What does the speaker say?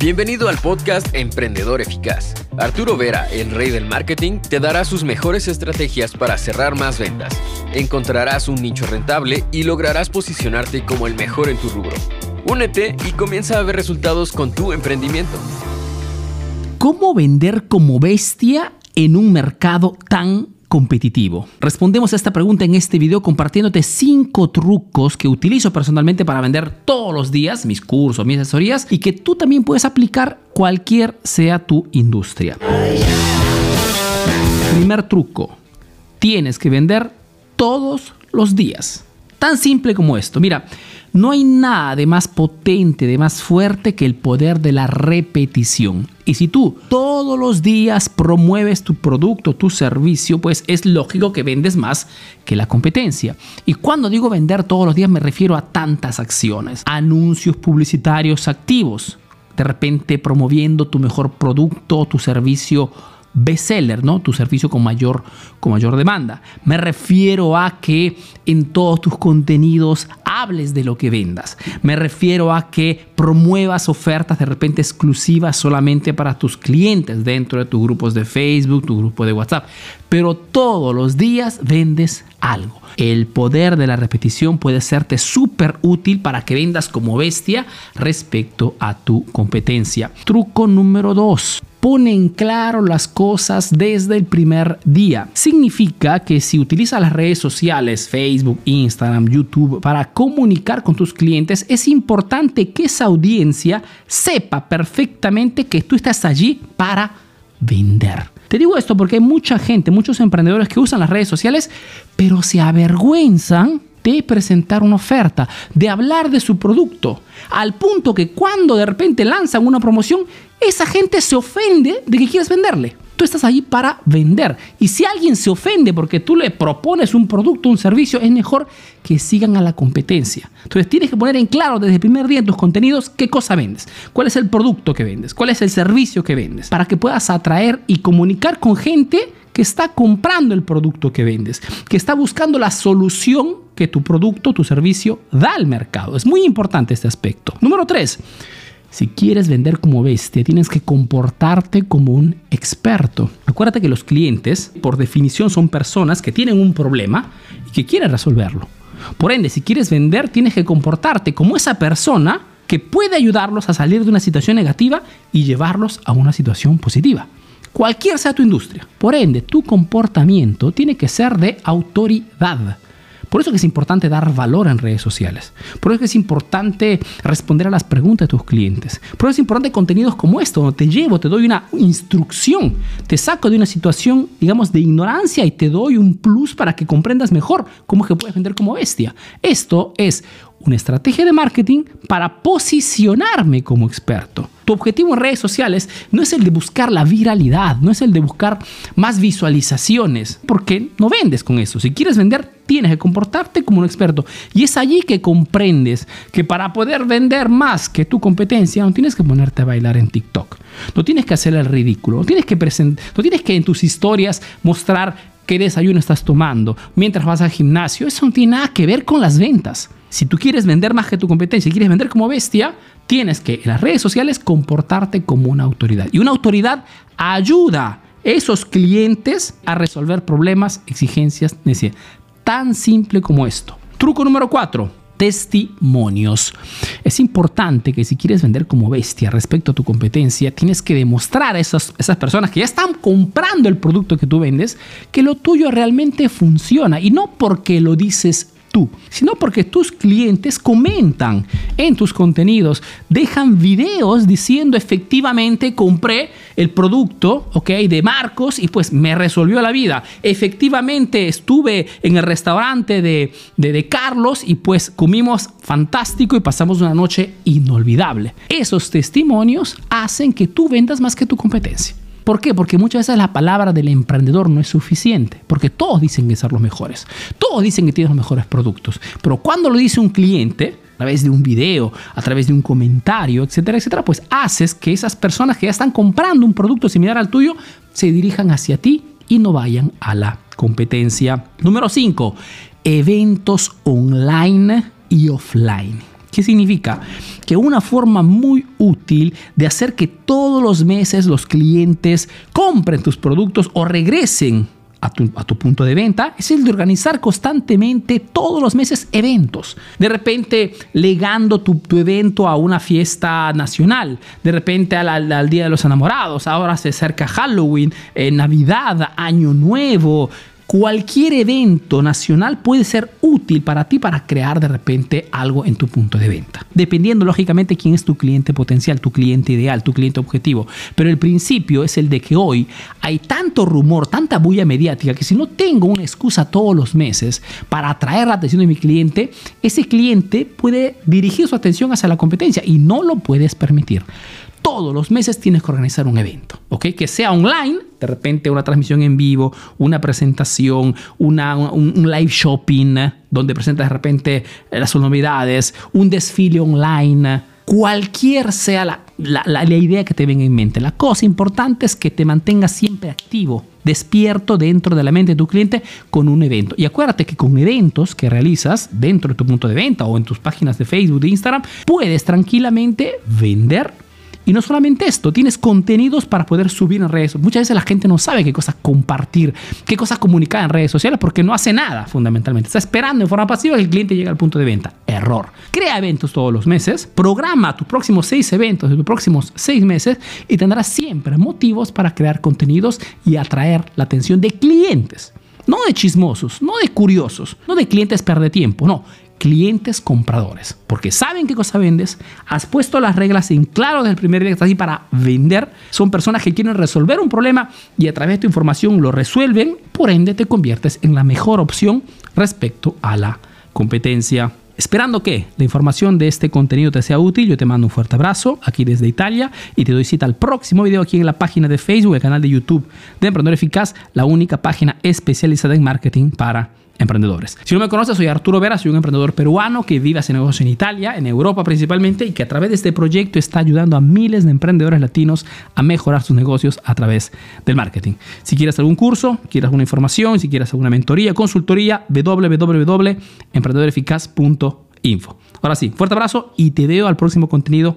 Bienvenido al podcast Emprendedor Eficaz. Arturo Vera, el rey del marketing, te dará sus mejores estrategias para cerrar más ventas. Encontrarás un nicho rentable y lograrás posicionarte como el mejor en tu rubro. Únete y comienza a ver resultados con tu emprendimiento. ¿Cómo vender como bestia en un mercado tan competitivo? Respondemos a esta pregunta en este video compartiéndote cinco trucos que utilizo personalmente para vender todos los días mis cursos, mis asesorías y que tú también puedes aplicar cualquier sea tu industria. Primer truco, tienes que vender todos los días. Tan simple como esto. Mira, no hay nada de más potente, de más fuerte que el poder de la repetición. Y si tú todos los días promueves tu producto, tu servicio, pues es lógico que vendes más que la competencia. Y cuando digo vender todos los días me refiero a tantas acciones. Anuncios publicitarios activos. De repente promoviendo tu mejor producto, tu servicio bestseller, ¿no? Tu servicio con mayor, con mayor demanda. Me refiero a que en todos tus contenidos hables de lo que vendas. Me refiero a que promuevas ofertas de repente exclusivas solamente para tus clientes dentro de tus grupos de Facebook, tu grupo de WhatsApp. Pero todos los días vendes algo. El poder de la repetición puede serte súper útil para que vendas como bestia respecto a tu competencia. Truco número 2 pone en claro las cosas desde el primer día. Significa que si utilizas las redes sociales, Facebook, Instagram, YouTube, para comunicar con tus clientes, es importante que esa audiencia sepa perfectamente que tú estás allí para vender. Te digo esto porque hay mucha gente, muchos emprendedores que usan las redes sociales, pero se avergüenzan de presentar una oferta, de hablar de su producto, al punto que cuando de repente lanzan una promoción, esa gente se ofende de que quieres venderle. Tú estás allí para vender. Y si alguien se ofende porque tú le propones un producto, un servicio, es mejor que sigan a la competencia. Entonces tienes que poner en claro desde el primer día en tus contenidos qué cosa vendes, cuál es el producto que vendes, cuál es el servicio que vendes, para que puedas atraer y comunicar con gente que está comprando el producto que vendes, que está buscando la solución que tu producto, tu servicio da al mercado. Es muy importante este aspecto. Número tres, si quieres vender como bestia, tienes que comportarte como un experto. Acuérdate que los clientes, por definición, son personas que tienen un problema y que quieren resolverlo. Por ende, si quieres vender, tienes que comportarte como esa persona que puede ayudarlos a salir de una situación negativa y llevarlos a una situación positiva. Cualquier sea tu industria. Por ende, tu comportamiento tiene que ser de autoridad. Por eso que es importante dar valor en redes sociales. Por eso que es importante responder a las preguntas de tus clientes. Por eso es importante contenidos como esto, donde te llevo, te doy una instrucción, te saco de una situación, digamos, de ignorancia y te doy un plus para que comprendas mejor cómo que puedes vender como bestia. Esto es una estrategia de marketing para posicionarme como experto. Tu objetivo en redes sociales no es el de buscar la viralidad, no es el de buscar más visualizaciones, porque no vendes con eso. Si quieres vender, tienes que comportarte como un experto. Y es allí que comprendes que para poder vender más que tu competencia, no tienes que ponerte a bailar en TikTok. No tienes que hacer el ridículo. No tienes que, no tienes que en tus historias mostrar qué desayuno estás tomando mientras vas al gimnasio. Eso no tiene nada que ver con las ventas. Si tú quieres vender más que tu competencia y quieres vender como bestia, tienes que en las redes sociales comportarte como una autoridad. Y una autoridad ayuda a esos clientes a resolver problemas, exigencias, necesidades. Tan simple como esto. Truco número 4 testimonios. Es importante que si quieres vender como bestia respecto a tu competencia, tienes que demostrar a esas, esas personas que ya están comprando el producto que tú vendes que lo tuyo realmente funciona y no porque lo dices sino porque tus clientes comentan en tus contenidos, dejan videos diciendo efectivamente compré el producto, de Marcos y pues me resolvió la vida. Efectivamente estuve en el restaurante de, de, de Carlos y pues comimos fantástico y pasamos una noche inolvidable. Esos testimonios hacen que tú vendas más que tu competencia. ¿Por qué? Porque muchas veces la palabra del emprendedor no es suficiente, porque todos dicen que son los mejores, todos dicen que tienen los mejores productos, pero cuando lo dice un cliente, a través de un video, a través de un comentario, etcétera, etcétera, pues haces que esas personas que ya están comprando un producto similar al tuyo se dirijan hacia ti y no vayan a la competencia. Número 5, eventos online y offline. ¿Qué significa? Que una forma muy útil de hacer que todos los meses los clientes compren tus productos o regresen a tu, punto de venta es el de organizar constantemente todos los meses eventos. De repente legando tu, evento a una fiesta nacional, de repente al, Día de los Enamorados, ahora se acerca Halloween, eh, Navidad, Año Nuevo, cualquier evento nacional puede ser útil para ti para crear de repente algo en tu punto de venta. Dependiendo lógicamente quién es tu cliente potencial, tu cliente ideal, tu cliente objetivo. Pero el principio es el de que hoy hay tanto rumor, tanta bulla mediática que si no tengo una excusa todos los meses para atraer la atención de mi cliente, ese cliente puede dirigir su atención hacia la competencia y no lo puedes permitir todos los meses tienes que organizar un evento, ¿ok? Que sea online, de repente una transmisión en vivo, una presentación, una, un, live shopping, donde presentas de repente las novedades, un desfile online, cualquier sea la, la, la, idea que te venga en mente. La cosa importante es que te mantengas siempre activo, despierto dentro de la mente de tu cliente con un evento. Y acuérdate que con eventos que realizas dentro de tu punto de venta o en tus páginas de Facebook, de Instagram, puedes tranquilamente vender y no solamente esto, tienes contenidos para poder subir en redes. Muchas veces la gente no sabe qué cosas compartir, qué cosas comunicar en redes sociales porque no hace nada fundamentalmente. Está esperando en forma pasiva que el cliente llegue al punto de venta. Error. Crea eventos todos los meses, programa tus próximos seis eventos de tus próximos seis meses y tendrás siempre motivos para crear contenidos y atraer la atención de clientes. No de chismosos, no de curiosos, no de clientes perder tiempo, no clientes compradores, porque saben qué cosa vendes, has puesto las reglas en claro desde el primer día que estás ahí para vender, son personas que quieren resolver un problema y a través de tu información lo resuelven, por ende te conviertes en la mejor opción respecto a la competencia. Esperando que la información de este contenido te sea útil, yo te mando un fuerte abrazo aquí desde Italia y te doy cita al próximo video aquí en la página de Facebook, el canal de YouTube de Emprendedor Eficaz, la única página especializada en marketing para emprendedores. Si no me conoces, soy Arturo Vera, soy un emprendedor peruano que vive hace negocio en Italia, en Europa principalmente, y que a través de este proyecto está ayudando a miles de emprendedores latinos a mejorar sus negocios a través del marketing. Si quieres algún curso, quieres alguna información, si quieres alguna mentoría, consultoría, www.emprendedoreficaz.info. Ahora sí, fuerte abrazo y te veo al próximo contenido